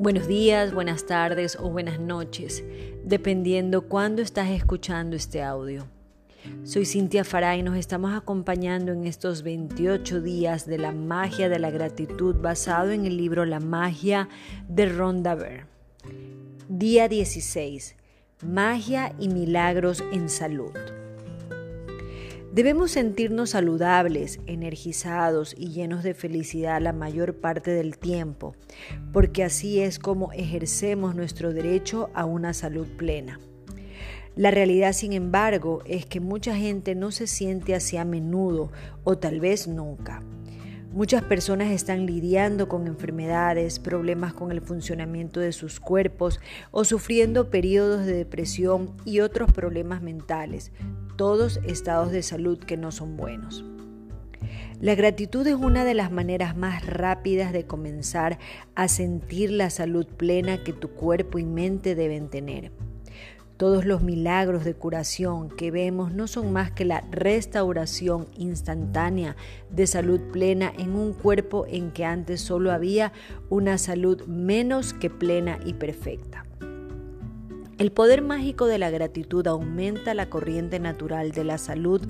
Buenos días, buenas tardes o buenas noches, dependiendo cuándo estás escuchando este audio. Soy Cintia Farah y nos estamos acompañando en estos 28 días de la magia de la gratitud basado en el libro La magia de Rhonda Byrne. Día 16. Magia y milagros en salud. Debemos sentirnos saludables, energizados y llenos de felicidad la mayor parte del tiempo, porque así es como ejercemos nuestro derecho a una salud plena. La realidad, sin embargo, es que mucha gente no se siente así a menudo o tal vez nunca. Muchas personas están lidiando con enfermedades, problemas con el funcionamiento de sus cuerpos o sufriendo periodos de depresión y otros problemas mentales, todos estados de salud que no son buenos. La gratitud es una de las maneras más rápidas de comenzar a sentir la salud plena que tu cuerpo y mente deben tener. Todos los milagros de curación que vemos no son más que la restauración instantánea de salud plena en un cuerpo en que antes solo había una salud menos que plena y perfecta. El poder mágico de la gratitud aumenta la corriente natural de la salud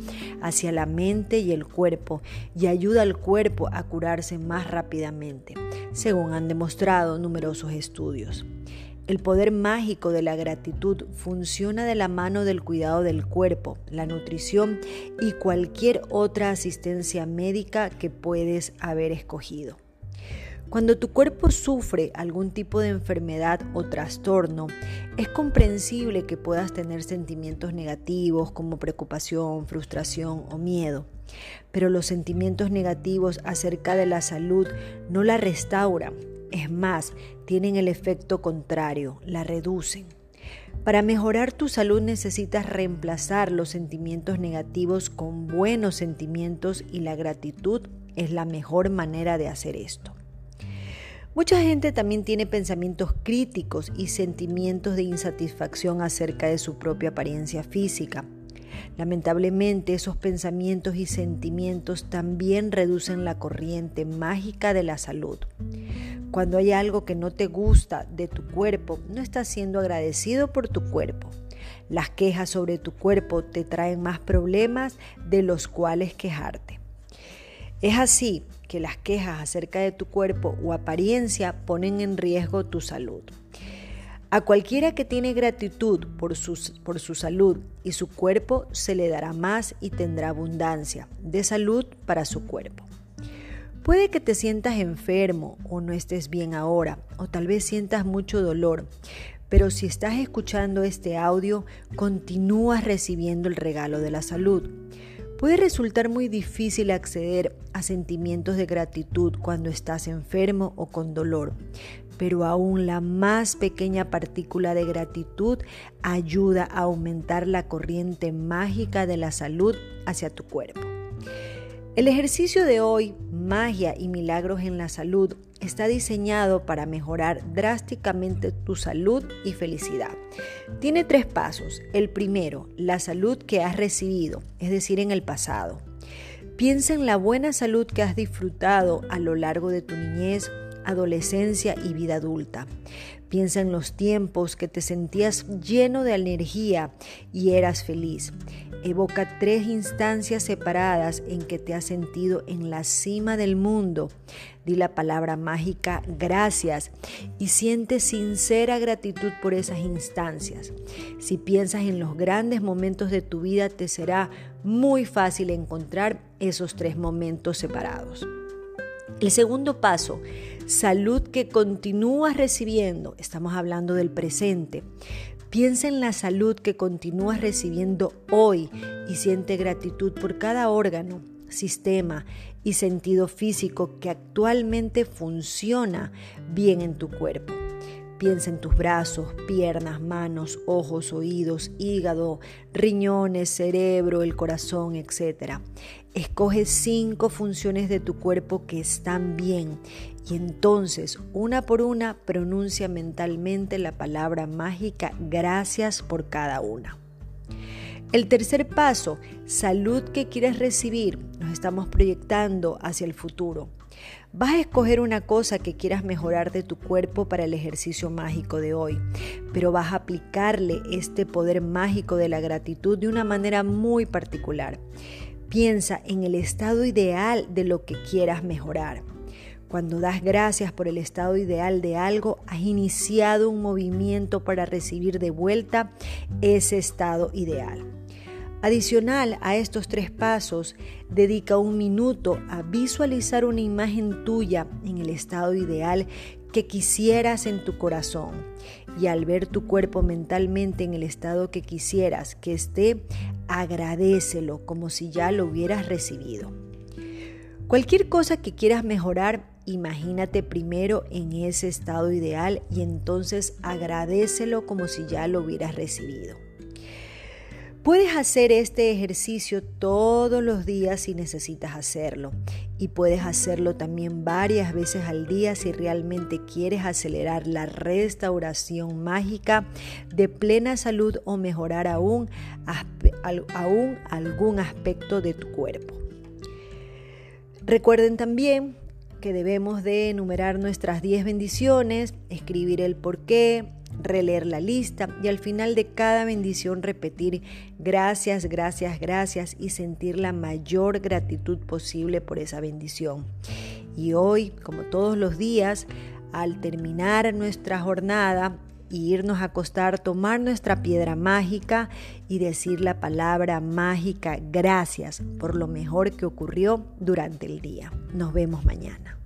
hacia la mente y el cuerpo y ayuda al cuerpo a curarse más rápidamente, según han demostrado numerosos estudios. El poder mágico de la gratitud funciona de la mano del cuidado del cuerpo, la nutrición y cualquier otra asistencia médica que puedes haber escogido. Cuando tu cuerpo sufre algún tipo de enfermedad o trastorno, es comprensible que puedas tener sentimientos negativos como preocupación, frustración o miedo. Pero los sentimientos negativos acerca de la salud no la restauran, es más, tienen el efecto contrario, la reducen. Para mejorar tu salud necesitas reemplazar los sentimientos negativos con buenos sentimientos y la gratitud es la mejor manera de hacer esto. Mucha gente también tiene pensamientos críticos y sentimientos de insatisfacción acerca de su propia apariencia física. Lamentablemente esos pensamientos y sentimientos también reducen la corriente mágica de la salud. Cuando hay algo que no te gusta de tu cuerpo, no estás siendo agradecido por tu cuerpo. Las quejas sobre tu cuerpo te traen más problemas de los cuales quejarte. Es así que las quejas acerca de tu cuerpo o apariencia ponen en riesgo tu salud. A cualquiera que tiene gratitud por su, por su salud y su cuerpo se le dará más y tendrá abundancia de salud para su cuerpo. Puede que te sientas enfermo o no estés bien ahora, o tal vez sientas mucho dolor, pero si estás escuchando este audio, continúas recibiendo el regalo de la salud. Puede resultar muy difícil acceder a sentimientos de gratitud cuando estás enfermo o con dolor, pero aún la más pequeña partícula de gratitud ayuda a aumentar la corriente mágica de la salud hacia tu cuerpo. El ejercicio de hoy, magia y milagros en la salud, está diseñado para mejorar drásticamente tu salud y felicidad. Tiene tres pasos. El primero, la salud que has recibido, es decir, en el pasado. Piensa en la buena salud que has disfrutado a lo largo de tu niñez, adolescencia y vida adulta. Piensa en los tiempos que te sentías lleno de energía y eras feliz. Evoca tres instancias separadas en que te has sentido en la cima del mundo. Di la palabra mágica gracias y siente sincera gratitud por esas instancias. Si piensas en los grandes momentos de tu vida, te será muy fácil encontrar esos tres momentos separados. El segundo paso, salud que continúas recibiendo. Estamos hablando del presente. Piensa en la salud que continúas recibiendo hoy y siente gratitud por cada órgano, sistema y sentido físico que actualmente funciona bien en tu cuerpo. Piensa en tus brazos, piernas, manos, ojos, oídos, hígado, riñones, cerebro, el corazón, etc. Escoge cinco funciones de tu cuerpo que están bien y entonces, una por una, pronuncia mentalmente la palabra mágica gracias por cada una. El tercer paso, salud que quieres recibir, nos estamos proyectando hacia el futuro. Vas a escoger una cosa que quieras mejorar de tu cuerpo para el ejercicio mágico de hoy, pero vas a aplicarle este poder mágico de la gratitud de una manera muy particular. Piensa en el estado ideal de lo que quieras mejorar. Cuando das gracias por el estado ideal de algo, has iniciado un movimiento para recibir de vuelta ese estado ideal. Adicional a estos tres pasos, dedica un minuto a visualizar una imagen tuya en el estado ideal que quisieras en tu corazón. Y al ver tu cuerpo mentalmente en el estado que quisieras que esté, agradecelo como si ya lo hubieras recibido. Cualquier cosa que quieras mejorar, imagínate primero en ese estado ideal y entonces agradecelo como si ya lo hubieras recibido. Puedes hacer este ejercicio todos los días si necesitas hacerlo y puedes hacerlo también varias veces al día si realmente quieres acelerar la restauración mágica de plena salud o mejorar aún, aún algún aspecto de tu cuerpo. Recuerden también que debemos de enumerar nuestras 10 bendiciones, escribir el por qué, releer la lista y al final de cada bendición repetir gracias, gracias, gracias y sentir la mayor gratitud posible por esa bendición. Y hoy, como todos los días, al terminar nuestra jornada, y irnos a acostar, tomar nuestra piedra mágica y decir la palabra mágica gracias por lo mejor que ocurrió durante el día. Nos vemos mañana.